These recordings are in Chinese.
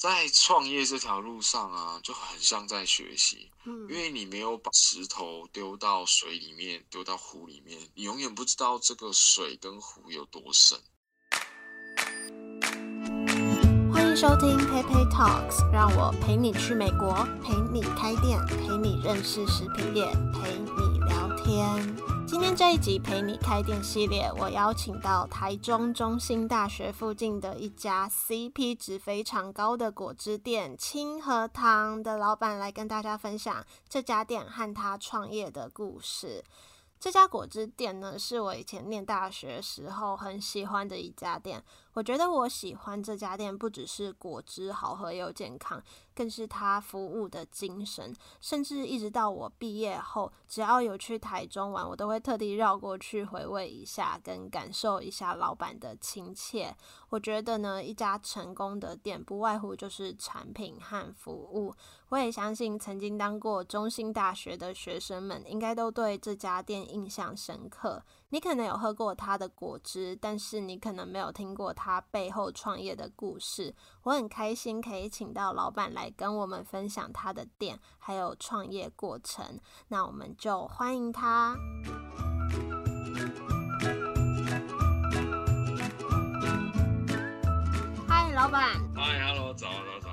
在创业这条路上啊，就很像在学习，嗯，因为你没有把石头丢到水里面，丢到湖里面，你永远不知道这个水跟湖有多深。欢迎收听 PayPay Talks，让我陪你去美国，陪你开店，陪你认识食品业，陪你聊天。今天这一集陪你开店系列，我邀请到台中中心大学附近的一家 CP 值非常高的果汁店——清和堂的老板来跟大家分享这家店和他创业的故事。这家果汁店呢，是我以前念大学时候很喜欢的一家店。我觉得我喜欢这家店，不只是果汁好喝又健康，更是他服务的精神。甚至一直到我毕业后，只要有去台中玩，我都会特地绕过去回味一下，跟感受一下老板的亲切。我觉得呢，一家成功的店不外乎就是产品和服务。我也相信，曾经当过中兴大学的学生们，应该都对这家店印象深刻。你可能有喝过他的果汁，但是你可能没有听过他背后创业的故事。我很开心可以请到老板来跟我们分享他的店，还有创业过程。那我们就欢迎他。嗨，老板。嗨，Hello，早。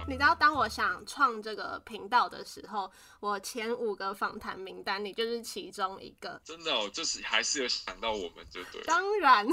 你知道，当我想创这个频道的时候，我前五个访谈名单，你就是其中一个。真的哦，就是还是有想到我们，就对。当然，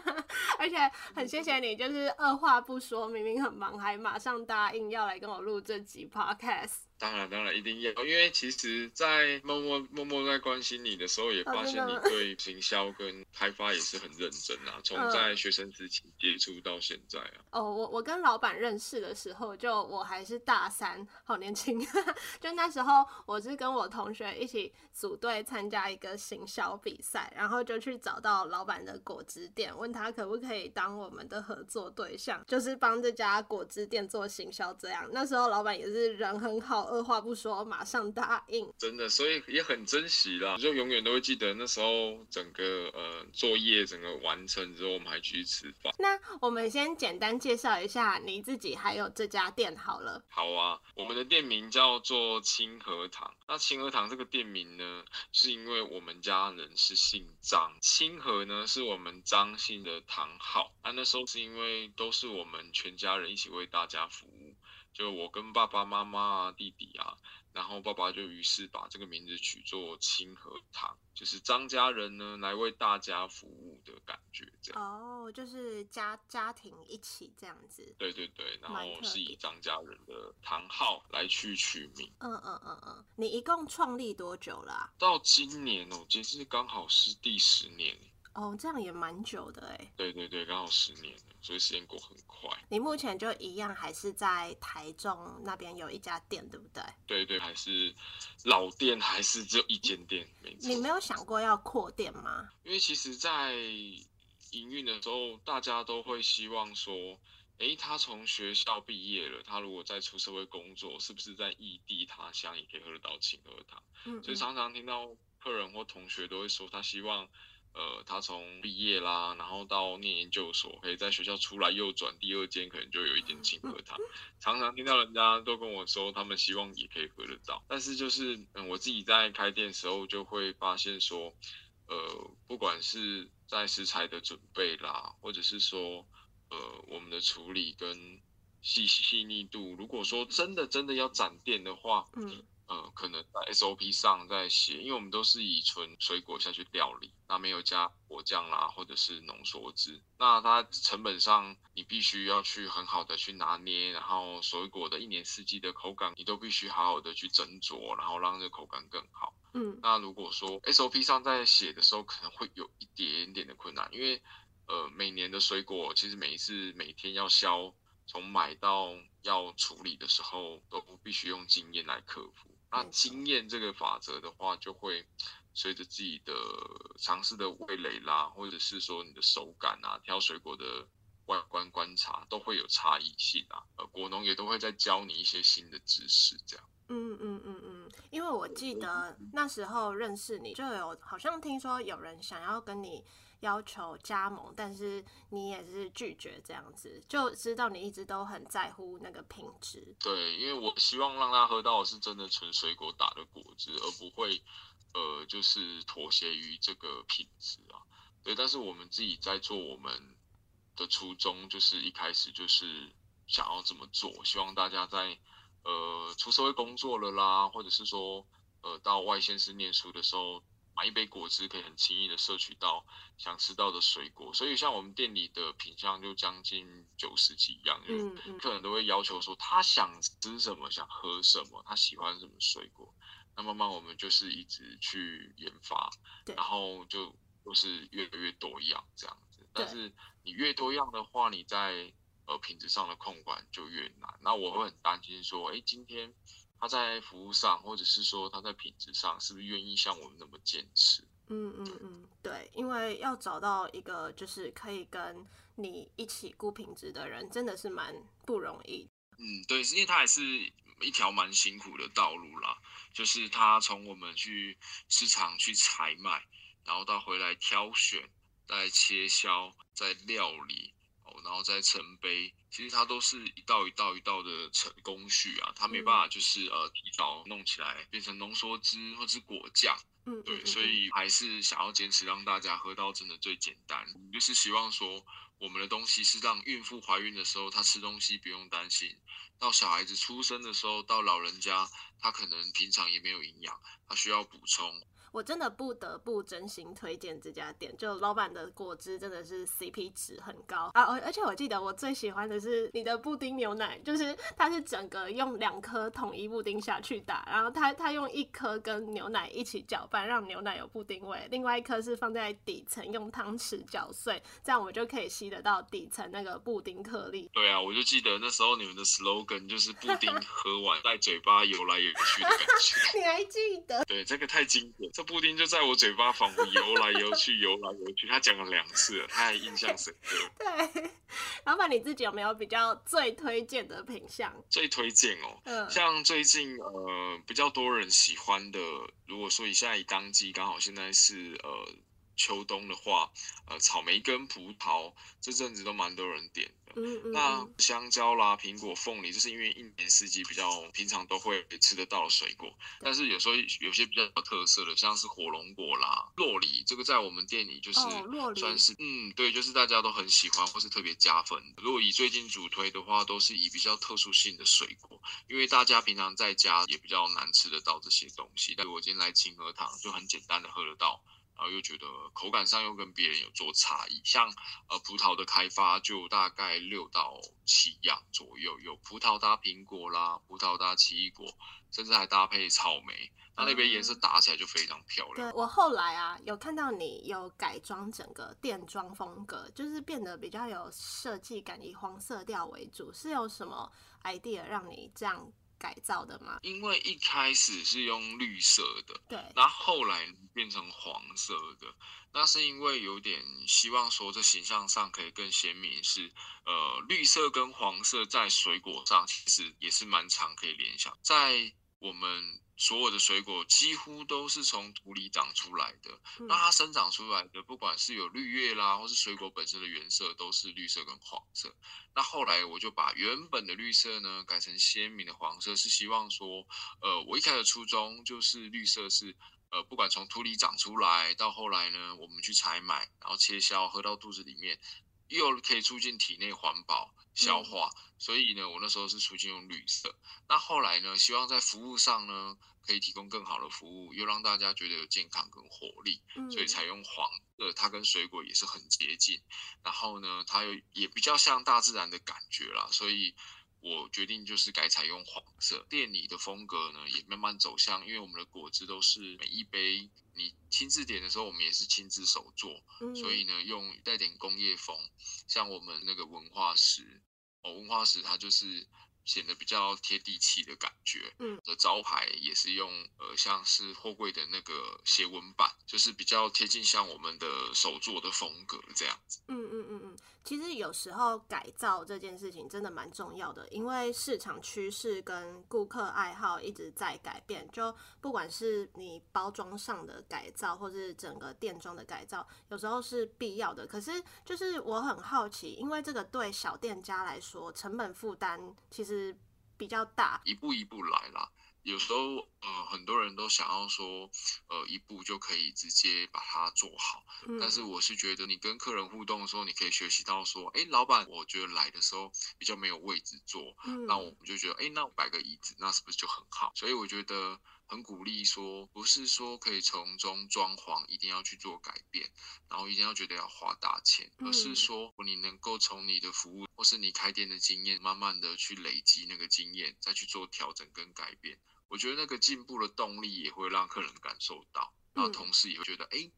而且很谢谢你，就是二话不说，明明很忙，还马上答应要来跟我录这集 Podcast。当然，当然一定要，因为其实，在默默默默在关心你的时候，也发现你对行销跟开发也是很认真啊。从在学生时期接触到现在啊。哦，我我跟老板认识的时候，就我还是大三，好年轻。就那时候，我是跟我同学一起组队参加一个行销比赛，然后就去找到老板的果汁店，问他可不可以当我们的合作对象，就是帮这家果汁店做行销这样。那时候老板也是人很好。二话不说，马上答应。真的，所以也很珍惜啦，就永远都会记得那时候整个呃作业整个完成之后，我们还去吃饭。那我们先简单介绍一下你自己，还有这家店好了。好啊，我们的店名叫做清河堂。那清河堂这个店名呢，是因为我们家人是姓张，清河呢是我们张姓的堂号。那那时候是因为都是我们全家人一起为大家服务。就我跟爸爸妈妈啊、弟弟啊，然后爸爸就于是把这个名字取作清和堂，就是张家人呢来为大家服务的感觉，这样。哦，就是家家庭一起这样子。对对对，然后是以张家人的堂号来去取名。嗯嗯嗯嗯，你一共创立多久了啊？到今年哦，其实刚好是第十年。哦，这样也蛮久的哎。对对对，刚好十年了，所以时间过很快。你目前就一样，还是在台中那边有一家店，对不对？对对，还是老店，还是只有一间店。你没有想过要扩店吗？因为其实，在营运的时候，大家都会希望说，哎，他从学校毕业了，他如果再出社会工作，是不是在异地他乡也可以喝得到清喝汤？嗯嗯。所以常常听到客人或同学都会说，他希望。呃，他从毕业啦，然后到念研究所，可以在学校出来右转第二间，可能就有一间清和他。常常听到人家都跟我说，他们希望也可以喝得到。但是就是，嗯，我自己在开店时候就会发现说，呃，不管是在食材的准备啦，或者是说，呃，我们的处理跟细细腻度，如果说真的真的要展店的话，嗯。呃，可能在 SOP 上在写，因为我们都是以纯水果下去料理，那没有加果酱啦，或者是浓缩汁，那它成本上你必须要去很好的去拿捏，然后水果的一年四季的口感，你都必须好好的去斟酌，然后让这口感更好。嗯，那如果说 SOP 上在写的时候，可能会有一点点的困难，因为呃，每年的水果其实每一次每天要削，从买到要处理的时候，都必须用经验来克服。那经验这个法则的话，就会随着自己的尝试的味蕾啦，或者是说你的手感啊，挑水果的外观观察，都会有差异性啊。呃，果农也都会在教你一些新的知识，这样。嗯嗯嗯嗯，因为我记得那时候认识你就有，好像听说有人想要跟你要求加盟，但是你也是拒绝这样子，就知道你一直都很在乎那个品质。对，因为我希望让他喝到的是真的纯水果打的果汁，而不会呃就是妥协于这个品质啊。对，但是我们自己在做我们的初衷，就是一开始就是想要这么做，希望大家在呃出社会工作了啦，或者是说呃到外县市念书的时候。买一杯果汁可以很轻易的摄取到想吃到的水果，所以像我们店里的品相就将近九十几样，嗯，客人都会要求说他想吃什么，想喝什么，他喜欢什么水果。那慢慢我们就是一直去研发，然后就都是越来越多样这样子。但是你越多样的话，你在呃品质上的控管就越难。那我会很担心说，哎，今天。他在服务上，或者是说他在品质上，是不是愿意像我们那么坚持？嗯嗯嗯，对，因为要找到一个就是可以跟你一起顾品质的人，真的是蛮不容易。嗯，对，因为他也是一条蛮辛苦的道路啦。就是他从我们去市场去采买，然后到回来挑选，再切削，再料理。然后再盛杯，其实它都是一道一道一道的程工序啊，它没办法就是呃提早弄起来变成浓缩汁或是果酱，嗯，对，所以还是想要坚持让大家喝到真的最简单，就是希望说我们的东西是让孕妇怀孕的时候她吃东西不用担心，到小孩子出生的时候，到老人家他可能平常也没有营养，他需要补充。我真的不得不真心推荐这家店，就老板的果汁真的是 CP 值很高啊！而而且我记得我最喜欢的是你的布丁牛奶，就是它是整个用两颗统一布丁下去打，然后它它用一颗跟牛奶一起搅拌，让牛奶有布丁味，另外一颗是放在底层用汤匙搅碎，这样我们就可以吸得到底层那个布丁颗粒。对啊，我就记得那时候你们的 slogan 就是布丁喝完在嘴巴游来游去的感觉，你还记得？对，这个太经典。这布丁就在我嘴巴仿佛游来游去，游来游去。他讲了两次了，他还印象深刻。对，老板你自己有没有比较最推荐的品相？最推荐哦，嗯，像最近呃比较多人喜欢的，如果说以现在以当季刚好现在是呃。秋冬的话，呃，草莓跟葡萄这阵子都蛮多人点的。嗯嗯。那香蕉啦、苹果、凤梨，就是因为一年四季比较平常都会吃得到的水果。但是有时候有些比较有特色的，像是火龙果啦、洛梨，这个在我们店里就是算是、哦、嗯，对，就是大家都很喜欢或是特别加分。如果以最近主推的话，都是以比较特殊性的水果，因为大家平常在家也比较难吃得到这些东西。但是我今天来清河堂，就很简单的喝得到。然后又觉得口感上又跟别人有做差异，像呃葡萄的开发就大概六到七样左右，有葡萄搭苹果啦，葡萄搭奇异果，甚至还搭配草莓，那那边颜色打起来就非常漂亮。对，我后来啊有看到你有改装整个店装风格，就是变得比较有设计感，以黄色调为主，是有什么 idea 让你这样？改造的吗？因为一开始是用绿色的，对，那后来变成黄色的，那是因为有点希望说这形象上可以更鲜明，是呃绿色跟黄色在水果上其实也是蛮常可以联想，在我们。所有的水果几乎都是从土里长出来的，那它生长出来的，不管是有绿叶啦，或是水果本身的原色，都是绿色跟黄色。那后来我就把原本的绿色呢改成鲜明的黄色，是希望说，呃，我一开始初衷就是绿色是，呃，不管从土里长出来，到后来呢，我们去采买，然后切削，喝到肚子里面，又可以促进体内环保消化。嗯所以呢，我那时候是出现用绿色。那后来呢，希望在服务上呢，可以提供更好的服务，又让大家觉得有健康跟活力，所以采用黄色，它跟水果也是很接近。然后呢，它又也比较像大自然的感觉啦，所以我决定就是改采用黄色。店里的风格呢，也慢慢走向，因为我们的果汁都是每一杯你亲自点的时候，我们也是亲自手做，所以呢，用带点工业风，像我们那个文化石。哦，文化石它就是显得比较贴地气的感觉。嗯，的招牌也是用呃，像是货柜的那个斜纹板，就是比较贴近像我们的手作的风格这样子。嗯嗯嗯嗯，其实有时候改造这件事情真的蛮重要的，因为市场趋势跟顾客爱好一直在改变。就不管是你包装上的改造，或是整个店装的改造，有时候是必要的。可是就是我很好奇，因为这个对小店家来说，成本负担其实比较大，一步一步来啦。有时候，呃，很多人都想要说，呃，一步就可以直接把它做好。嗯。但是我是觉得，你跟客人互动的时候，你可以学习到说，哎，老板，我觉得来的时候比较没有位置坐，嗯。那我们就觉得，哎，那我摆个椅子，那是不是就很好？所以我觉得。很鼓励说，不是说可以从中装潢一定要去做改变，然后一定要觉得要花大钱，而是说你能够从你的服务或是你开店的经验，慢慢的去累积那个经验，再去做调整跟改变。我觉得那个进步的动力也会让客人感受到，然后同时也会觉得，哎，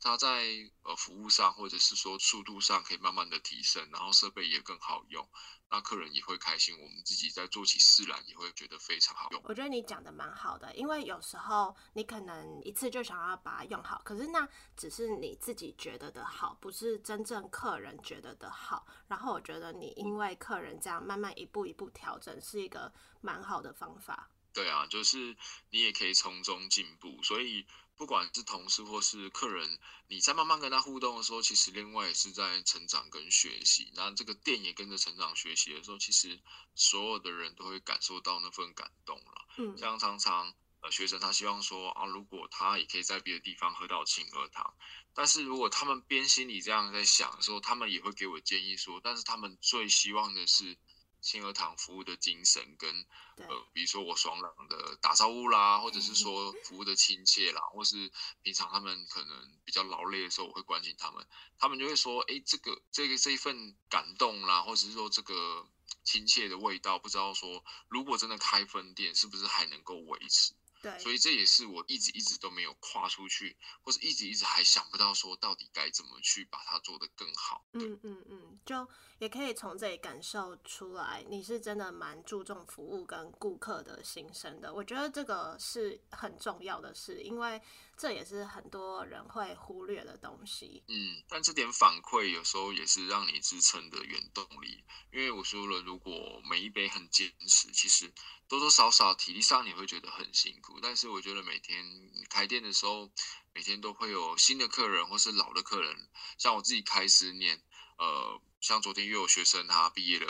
他在呃服务上或者是说速度上可以慢慢的提升，然后设备也更好用。那客人也会开心，我们自己在做起事来也会觉得非常好用。我觉得你讲的蛮好的，因为有时候你可能一次就想要把它用好，可是那只是你自己觉得的好，不是真正客人觉得的好。然后我觉得你因为客人这样慢慢一步一步调整，是一个蛮好的方法。对啊，就是你也可以从中进步，所以。不管是同事或是客人，你在慢慢跟他互动的时候，其实另外也是在成长跟学习。那这个店也跟着成长学习的时候，其实所有的人都会感受到那份感动了。嗯，像常常呃学生他希望说啊，如果他也可以在别的地方喝到清河汤，但是如果他们边心里这样在想的时候，他们也会给我建议说，但是他们最希望的是。清河堂服务的精神跟呃，比如说我爽朗的打招呼啦，或者是说服务的亲切啦，或是平常他们可能比较劳累的时候，我会关心他们，他们就会说，哎，这个这个这一份感动啦，或者是说这个亲切的味道，不知道说如果真的开分店，是不是还能够维持？对，所以这也是我一直一直都没有跨出去，或者一直一直还想不到说到底该怎么去把它做得更好。嗯嗯嗯，就也可以从这里感受出来，你是真的蛮注重服务跟顾客的心声的。我觉得这个是很重要的事，因为这也是很多人会忽略的东西。嗯，但这点反馈有时候也是让你支撑的原动力。因为我说了，如果每一杯很坚持，其实。多多少少体力上你会觉得很辛苦，但是我觉得每天开店的时候，每天都会有新的客人或是老的客人，像我自己开十年，呃，像昨天又有学生他毕业了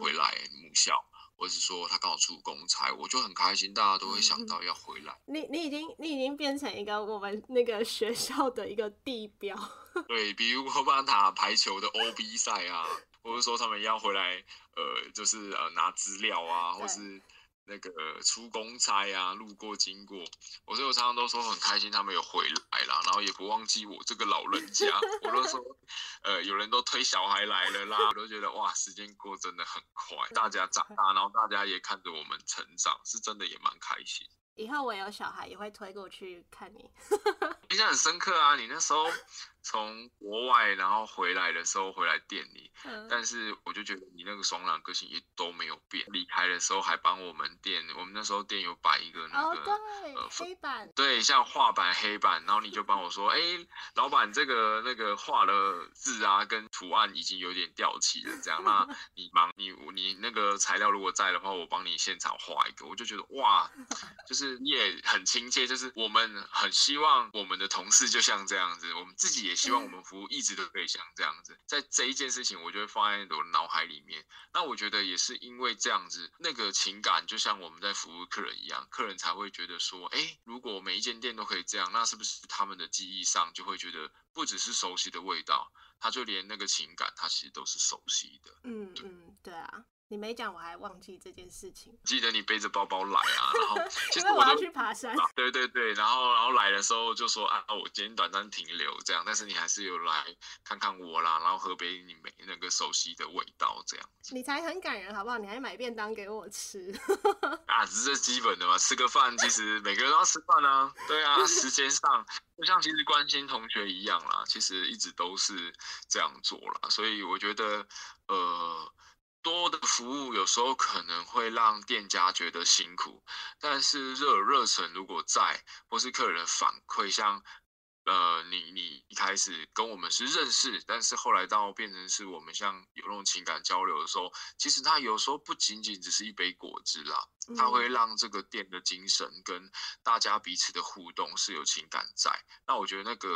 回来母校，嗯、或者是说他刚好出公差，我就很开心，大家都会想到要回来。你你已经你已经变成一个我们那个学校的一个地标。对，比如我帮他打排球的 OB 赛啊，或者说他们要回来，呃，就是呃拿资料啊，或是。那个出公差啊，路过经过，我所以我常常都说很开心，他们有回来啦，然后也不忘记我这个老人家。我都说，呃，有人都推小孩来了啦，我都觉得哇，时间过真的很快，大家长大，然后大家也看着我们成长，是真的也蛮开心。以后我有小孩也会推过去看你，印象很深刻啊，你那时候。从国外然后回来的时候回来店里，嗯，但是我就觉得你那个爽朗个性也都没有变。离开的时候还帮我们店，我们那时候店有摆一个那个、呃黑板，对，像画板黑板，然后你就帮我说，哎，老板这个那个画的字啊跟图案已经有点掉漆了，这样，那 你忙你你那个材料如果在的话，我帮你现场画一个。我就觉得哇，就是你也很亲切，就是我们很希望我们的同事就像这样子，我们自己也。希望我们服务一直都可以像这样子，在这一件事情，我就会放在我的脑海里面。那我觉得也是因为这样子，那个情感就像我们在服务客人一样，客人才会觉得说，哎，如果每一间店都可以这样，那是不是他们的记忆上就会觉得不只是熟悉的味道，他就连那个情感，他其实都是熟悉的。嗯嗯，对啊。你没讲，我还忘记这件事情。记得你背着包包来啊，然后 其实我要去爬山。对对对，然后然后来的时候就说啊，我今天短暂停留这样，但是你还是有来看看我啦，然后喝杯你没那个熟悉的味道这样。你才很感人好不好？你还买便当给我吃。啊，只是基本的嘛，吃个饭，其实每个人都要吃饭啊。对啊，时间上就像其实关心同学一样啦，其实一直都是这样做啦，所以我觉得呃。多的服务有时候可能会让店家觉得辛苦，但是热热忱如果在，或是客人反馈，像呃，你你一开始跟我们是认识，但是后来到变成是我们像有那种情感交流的时候，其实它有时候不仅仅只是一杯果汁啦，它会让这个店的精神跟大家彼此的互动是有情感在。那我觉得那个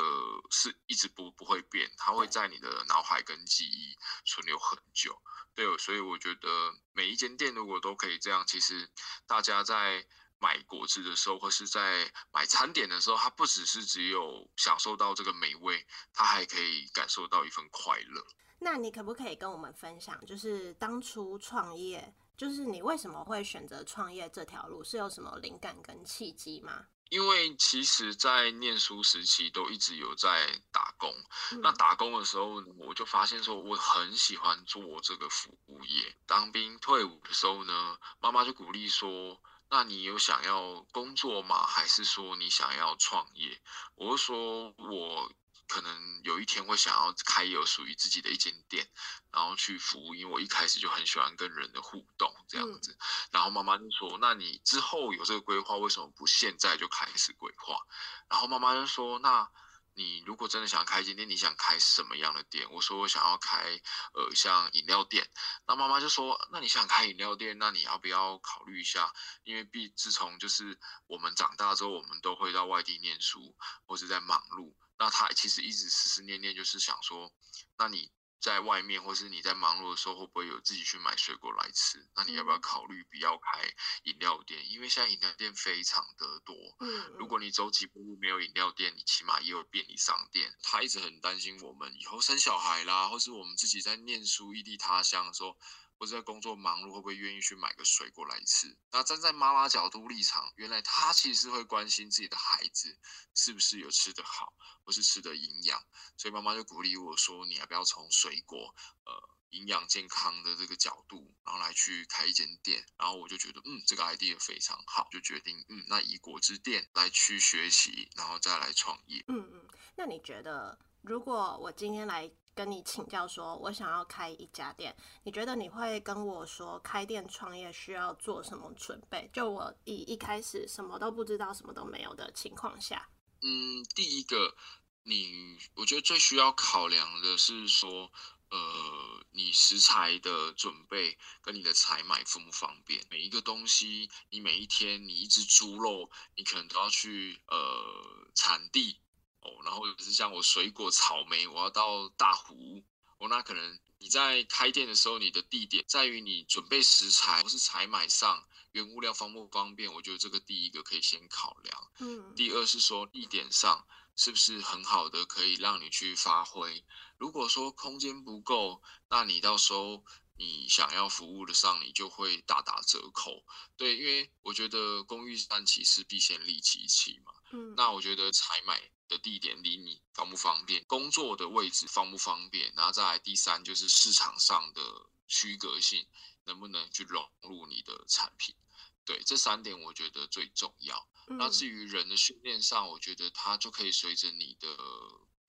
是一直不不会变，它会在你的脑海跟记忆存留很久。对，所以我觉得每一间店如果都可以这样，其实大家在。买果汁的时候，或是在买餐点的时候，它不只是只有享受到这个美味，它还可以感受到一份快乐。那你可不可以跟我们分享，就是当初创业，就是你为什么会选择创业这条路，是有什么灵感跟契机吗？因为其实，在念书时期都一直有在打工。嗯、那打工的时候，我就发现说，我很喜欢做这个服务业。当兵退伍的时候呢，妈妈就鼓励说。那你有想要工作吗？还是说你想要创业？我是说，我可能有一天会想要开有属于自己的一间店，然后去服务，因为我一开始就很喜欢跟人的互动这样子。然后妈妈就说：“那你之后有这个规划，为什么不现在就开始规划？”然后妈妈就说：“那。”你如果真的想开一间店，你想开什么样的店？我说我想要开呃像饮料店，那妈妈就说，那你想开饮料店，那你要不要考虑一下？因为毕自从就是我们长大之后，我们都会到外地念书或是在忙碌，那他其实一直思思念念就是想说，那你。在外面，或是你在忙碌的时候，会不会有自己去买水果来吃？那你要不要考虑不要开饮料店？因为现在饮料店非常的多。嗯，如果你走几步路没有饮料店，你起码也有便利商店。他一直很担心我们以后生小孩啦，或是我们自己在念书异地他乡的时候。或者在工作忙碌，会不会愿意去买个水果来吃？那站在妈妈角度立场，原来她其实会关心自己的孩子是不是有吃得好，或是吃得营养。所以妈妈就鼓励我说：“你要不要从水果，呃，营养健康的这个角度，然后来去开一间店？”然后我就觉得，嗯，这个 idea 非常好，就决定，嗯，那以果汁店来去学习，然后再来创业。嗯嗯，那你觉得，如果我今天来？跟你请教说，我想要开一家店，你觉得你会跟我说开店创业需要做什么准备？就我一一开始什么都不知道、什么都没有的情况下，嗯，第一个，你我觉得最需要考量的是说，呃，你食材的准备跟你的采买方不方便？每一个东西，你每一天你一只猪肉，你可能都要去呃产地。哦，然后是像我水果草莓，我要到大湖。哦，那可能你在开店的时候，你的地点在于你准备食材或是采买上原物料方不方便？我觉得这个第一个可以先考量。嗯。第二是说地点上是不是很好的，可以让你去发挥。如果说空间不够，那你到时候你想要服务的上，你就会大打折扣。对，因为我觉得工欲善其事，必先利其器嘛。嗯。那我觉得采买。的地点离你方不方便？工作的位置方不方便？然后再来第三就是市场上的区隔性能不能去融入你的产品？对，这三点我觉得最重要。那至于人的训练上，我觉得它就可以随着你的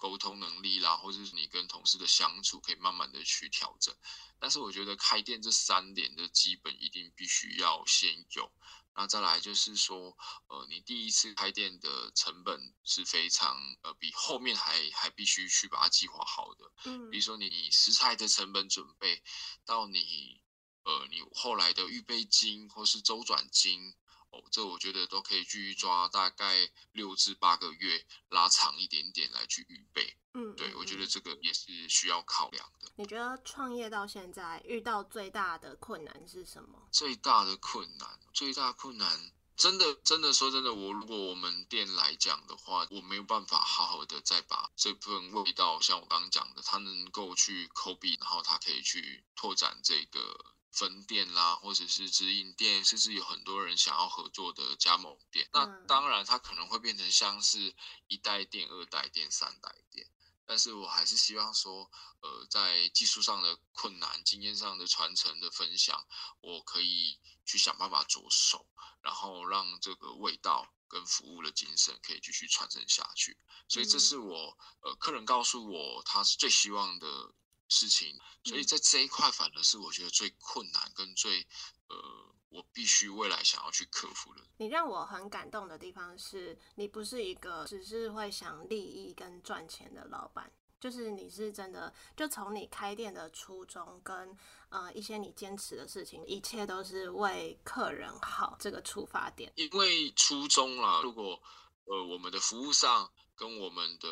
沟通能力啦，或者是你跟同事的相处，可以慢慢的去调整。但是我觉得开店这三点的基本一定必须要先有。那再来就是说，呃，你第一次开店的成本是非常，呃，比后面还还必须去把它计划好的。嗯，比如说你食材的成本准备，到你，呃，你后来的预备金或是周转金。哦，这我觉得都可以继续抓，大概六至八个月，拉长一点点来去预备。嗯，对，我觉得这个也是需要考量的。你觉得创业到现在遇到最大的困难是什么？最大的困难，最大困难，真的，真的说真的，我如果我们店来讲的话，我没有办法好好的再把这份味道，像我刚刚讲的，它能够去 copy，然后它可以去拓展这个。分店啦，或者是直营店，甚至有很多人想要合作的加盟店。那当然，它可能会变成像是一代店、二代店、三代店。但是我还是希望说，呃，在技术上的困难、经验上的传承的分享，我可以去想办法着手，然后让这个味道跟服务的精神可以继续传承下去。所以这是我，呃，客人告诉我他是最希望的。事情，所以在这一块反而是我觉得最困难跟最呃。我必须未来想要去克服的。你让我很感动的地方是，你不是一个只是会想利益跟赚钱的老板，就是你是真的，就从你开店的初衷跟呃一些你坚持的事情，一切都是为客人好这个出发点。因为初衷啦，如果呃我们的服务上跟我们的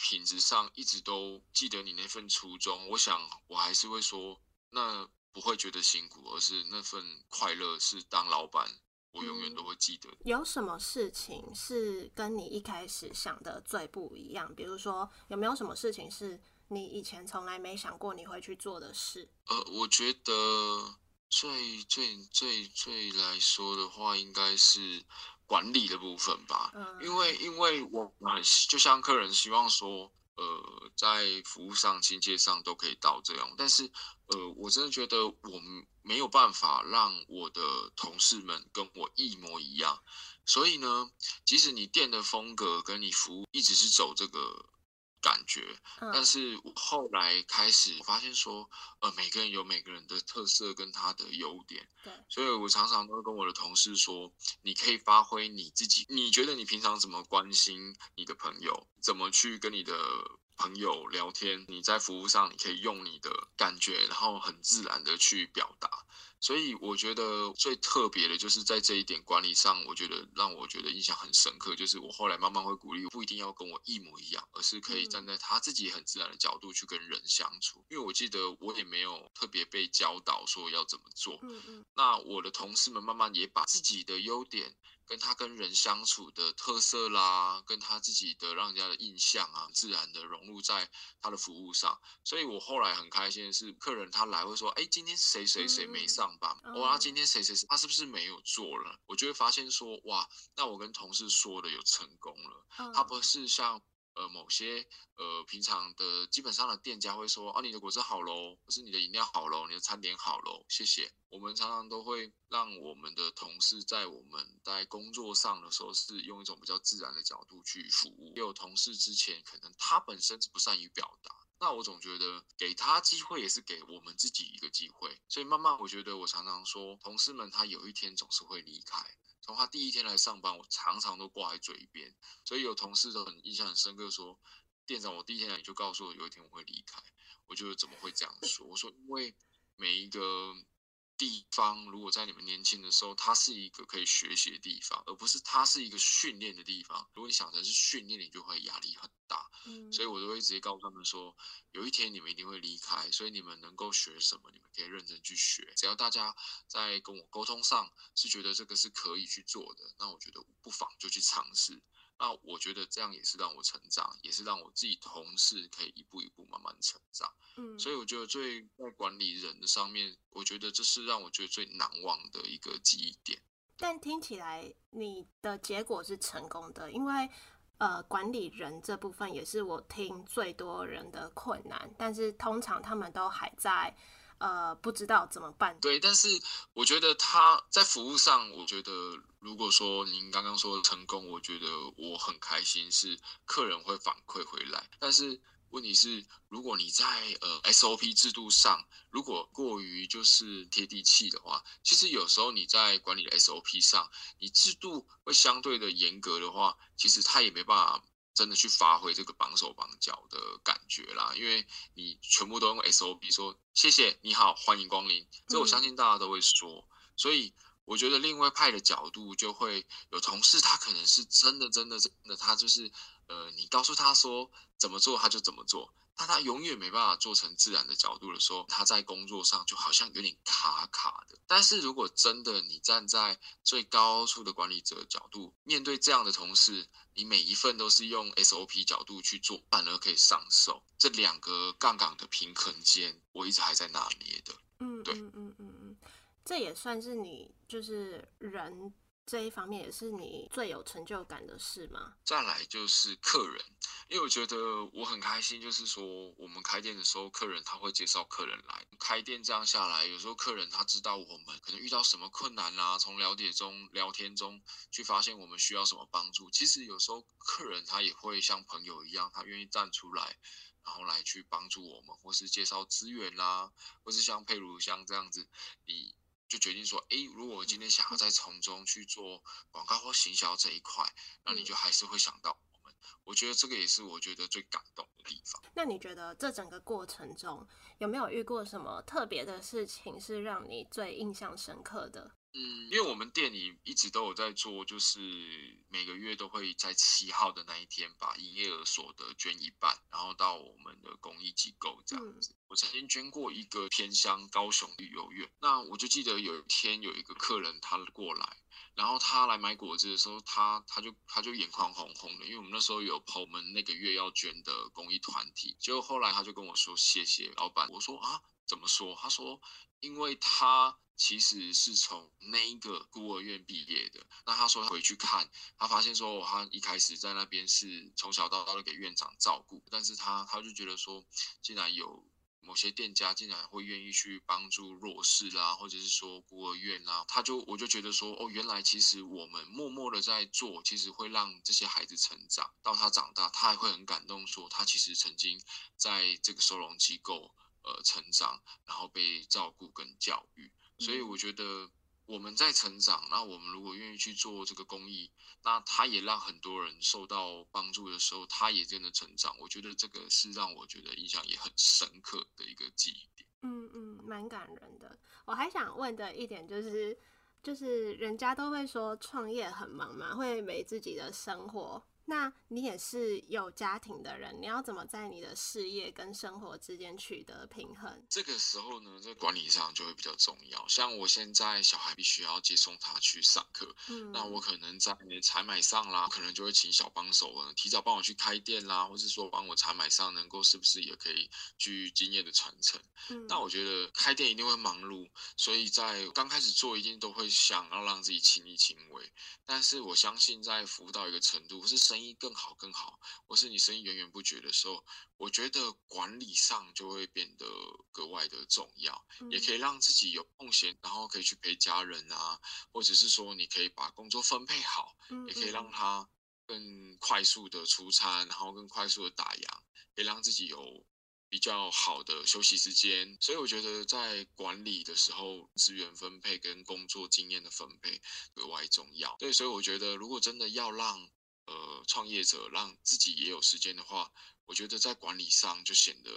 品质上一直都记得你那份初衷，我想我还是会说那。不会觉得辛苦，而是那份快乐是当老板，我永远都会记得。嗯，有什么事情是跟你一开始想的最不一样？比如说，有没有什么事情是你以前从来没想过你会去做的事？呃，我觉得最最最最来说的话，应该是管理的部分吧。嗯，因为因为我很就像客人希望说。呃，在服务上、亲切上都可以到这样，但是，呃，我真的觉得我没有办法让我的同事们跟我一模一样，所以呢，即使你店的风格跟你服务一直是走这个。感觉，但是我后来开始发现说，呃，每个人有每个人的特色跟他的优点，对，所以我常常都会跟我的同事说，你可以发挥你自己，你觉得你平常怎么关心你的朋友，怎么去跟你的朋友聊天，你在服务上你可以用你的感觉，然后很自然的去表达。所以我觉得最特别的就是在这一点管理上，我觉得让我觉得印象很深刻，就是我后来慢慢会鼓励，不一定要跟我一模一样，而是可以站在他自己很自然的角度去跟人相处。因为我记得我也没有特别被教导说要怎么做。嗯嗯。那我的同事们慢慢也把自己的优点。跟他跟人相处的特色啦，跟他自己的让人家的印象啊，自然的融入在他的服务上。所以我后来很开心的是，客人他来会说，哎，今天谁谁谁没上班？哇，今天谁谁谁他是不是没有做了？我就会发现说，哇，那我跟同事说的有成功了。他不是像。呃，某些呃平常的基本上的店家会说，啊，你的果汁好喽，或是你的饮料好喽，你的餐点好喽，谢谢。我们常常都会让我们的同事在我们在工作上的时候，是用一种比较自然的角度去服务。也有同事之前可能他本身是不善于表达，那我总觉得给他机会也是给我们自己一个机会。所以慢慢我觉得我常常说，同事们他有一天总是会离开。他第一天来上班，我常常都挂在嘴边，所以有同事都很印象很深刻，说店长，我第一天来你就告诉我有一天我会离开，我就怎么会这样说？我说因为每一个。地方如果在你们年轻的时候，它是一个可以学习的地方，而不是它是一个训练的地方。如果你想成是训练，你就会压力很大。嗯，所以我都会直接告诉他们说，有一天你们一定会离开，所以你们能够学什么，你们可以认真去学。只要大家在跟我沟通上是觉得这个是可以去做的，那我觉得不妨就去尝试。那我觉得这样也是让我成长，也是让我自己同事可以一步一步慢慢成长。嗯，所以我觉得最在管理人的上面，我觉得这是让我觉得最难忘的一个记忆点。但听起来你的结果是成功的，因为呃，管理人这部分也是我听最多人的困难，但是通常他们都还在。呃，不知道怎么办。对，但是我觉得他在服务上，我觉得如果说您刚刚说的成功，我觉得我很开心，是客人会反馈回来。但是问题是，如果你在呃 SOP 制度上，如果过于就是贴地气的话，其实有时候你在管理的 SOP 上，你制度会相对的严格的话，其实他也没办法。真的去发挥这个绑手绑脚觉啦，因为你全部都用 SOP 说谢谢你好欢迎光临，这我相信大家都会说，所以我觉得另外派的角度就会有同事他可能是真的真的真的他就是呃你告诉他说怎么做他就怎么做。但他永远没办法做成自然的角度的时候，他在工作上就好像有点卡卡的。但是如果真的你站在最高处的管理者角度，面对这样的同事，你每一份都是用 SOP 角度去做，反而可以上手。这两个杠杆的平衡间，我一直还在拿捏的。嗯，对，嗯嗯嗯嗯，这也算是你就是人。这一方面也是你最有成就感的事吗？再来就是客人，因为我觉得我很开心，就是说我们开店的时候，客人他会介绍客人来。开店这样下来，有时候客人他知道我们可能遇到什么困难啦，从了解中、聊天中去发现我们需要什么帮助。其实有时候客人他也会像朋友一样，他愿意站出来然后来去帮助我们，或是介绍资源啦，或是像佩如像这样子，你就决定说，诶，如果我今天想要在从中去做广告或行销这一块，那你就还是会想到我觉得这个也是我觉得最感动的地方。那你觉得这整个过程中有没有遇过什么特别的事情是让你最印象深刻的？嗯，因为我们店里一直都有在做，就是每个月都会在七号的那一天把营业额所得捐一半，然后到我们的公益机构这样子。我曾经捐过一个偏乡高雄旅游院，那我就记得有一天有一个客人他过来，然后他来买果汁的时候，他他就他就眼眶红红的，因为我们那时候有跑我们那个月要捐的公益团体，结果后来他就跟我说谢谢老板，我说啊怎么说？他说因为他。其实是从那一个孤儿院毕业的。那他说他回去看，他发现说，他一开始在那边是从小到大都给院长照顾，但是他他就觉得说，竟然有某些店家竟然会愿意去帮助弱势啦，或者是说孤儿院啦，他就我就觉得说，哦，原来其实我们默默的在做，其实会让这些孩子成长，到他长大，他还会很感动，说他其实曾经在这个收容机构呃成长，然后被照顾跟教育。所以我觉得我们在成长，那我们如果愿意去做这个公益，那他也让很多人受到帮助的时候，他也真的成长。我觉得这个是让我觉得印象也很深刻的一个记忆点。嗯嗯，蛮感人的。我还想问的一点就是，就是人家都会说创业很忙嘛，会没自己的生活。那你也是有家庭的人，你要怎么在你的事业跟生活之间取得平衡？这个时候呢，在管理上就会比较重要。像我现在小孩必须要接送他去上课，嗯，那我可能在采买上啦，可能就会请小帮手呢，提早帮我去开店啦，或是说帮我采买上，能够是不是也可以去经验的传承？嗯，那我觉得开店一定会忙碌，所以在刚开始做一定都会想要让自己亲力亲为。但是我相信在服务到一个程度，是生意更好更好，或是你生意源源不绝的时候，我觉得管理上就会变得格外的重要，嗯、也可以让自己有空闲，然后可以去陪家人啊，或者是说你可以把工作分配好，也可以让他更快速的出餐，然后更快速的打烊，可以让自己有比较好的休息时间。所以我觉得在管理的时候，资源分配跟工作经验的分配格外重要。对，所以我觉得如果真的要让呃，创业者让自己也有时间的话，我觉得在管理上就显得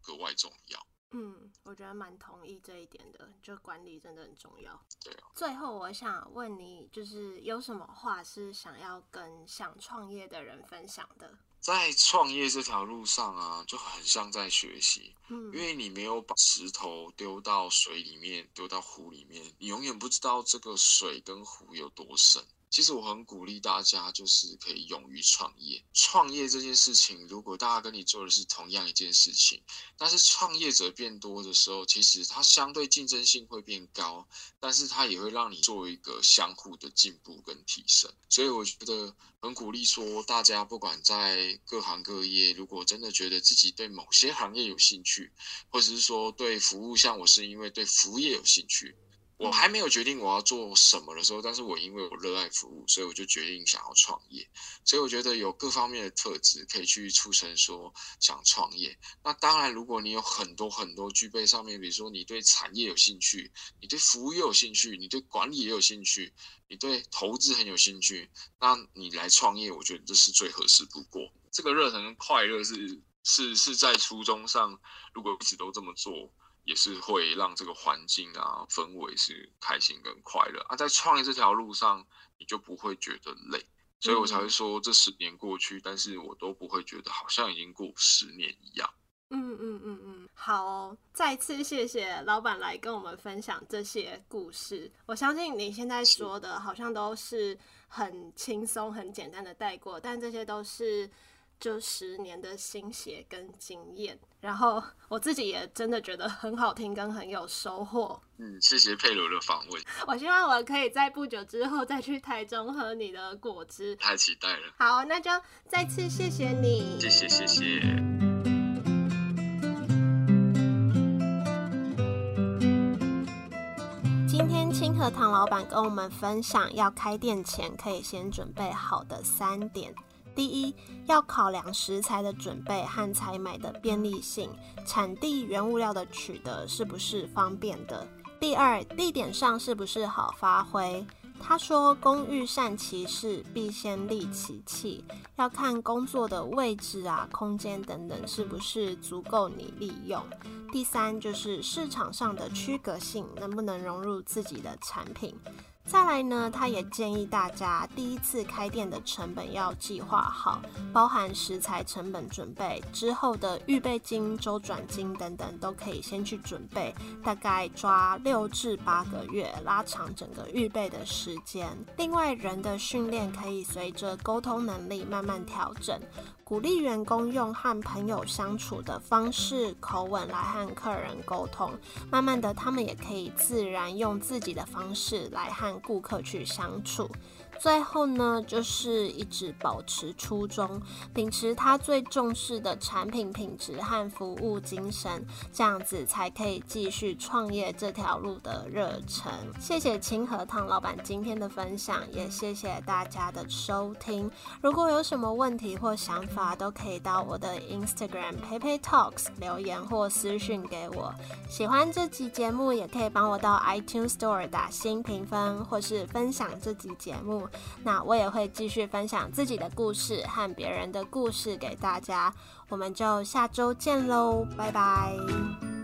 格外重要。嗯，我觉得蛮同意这一点的，就管理真的很重要。对啊。最后，我想问你，就是有什么话是想要跟想创业的人分享的？在创业这条路上啊，就很像在学习。嗯，因为你没有把石头丢到水里面，丢到湖里面，你永远不知道这个水跟湖有多深。其实我很鼓励大家，就是可以勇于创业。创业这件事情，如果大家跟你做的是同样一件事情，但是创业者变多的时候，其实它相对竞争性会变高，但是它也会让你做一个相互的进步跟提升。所以我觉得很鼓励说，大家不管在各行各业，如果真的觉得自己对某些行业有兴趣，或者是说对服务，像我是因为对服务业有兴趣。我还没有决定我要做什么的时候，但是我因为我热爱服务，所以我就决定想要创业。所以我觉得有各方面的特质可以去促成说想创业。那当然，如果你有很多很多具备上面，比如说你对产业有兴趣，你对服务也有兴趣，你对管理也有兴趣，你对投资很有兴趣，那你来创业，我觉得这是最合适不过。这个热忱跟快乐是是是在初衷上，如果一直都这么做。也是会让这个环境啊氛围是开心跟快乐啊，在创业这条路上，你就不会觉得累，所以我才会说这十年过去，但是我都不会觉得好像已经过十年一样。嗯嗯嗯嗯，好哦，再次谢谢老板来跟我们分享这些故事。我相信你现在说的好像都是很轻松、很简单的带过，但这些都是。就十年的心血跟经验，然后我自己也真的觉得很好听，跟很有收获。嗯，谢谢佩罗的访问。我希望我可以在不久之后再去台中喝你的果汁，太期待了。好，那就再次谢谢你。谢谢，谢谢。今天清河堂老板跟我们分享，要开店前可以先准备好的三点。第一，要考量食材的准备和采买的便利性，产地原物料的取得是不是方便的。第二，地点上是不是好发挥。他说：“工欲善其事，必先利其器。要看工作的位置啊、空间等等，是不是足够你利用。第三，就是市场上的区隔性，能不能融入自己的产品。”再来呢，他也建议大家第一次开店的成本要计划好，包含食材成本准备之后的预备金、周转金等等，都可以先去准备，大概抓六至八个月，拉长整个预备的时间。另外，人的训练可以随着沟通能力慢慢调整。鼓励员工用和朋友相处的方式、口吻来和客人沟通，慢慢的，他们也可以自然用自己的方式来和顾客去相处。最后呢，就是一直保持初衷，秉持他最重视的产品品质和服务精神，这样子才可以继续创业这条路的热忱。谢谢清河汤老板今天的分享，也谢谢大家的收听。如果有什么问题或想法，都可以到我的 Instagram Pei Talks 留言或私讯给我。喜欢这集节目，也可以帮我到 iTunes Store 打新评分，或是分享这集节目。那我也会继续分享自己的故事和别人的故事给大家，我们就下周见喽，拜拜。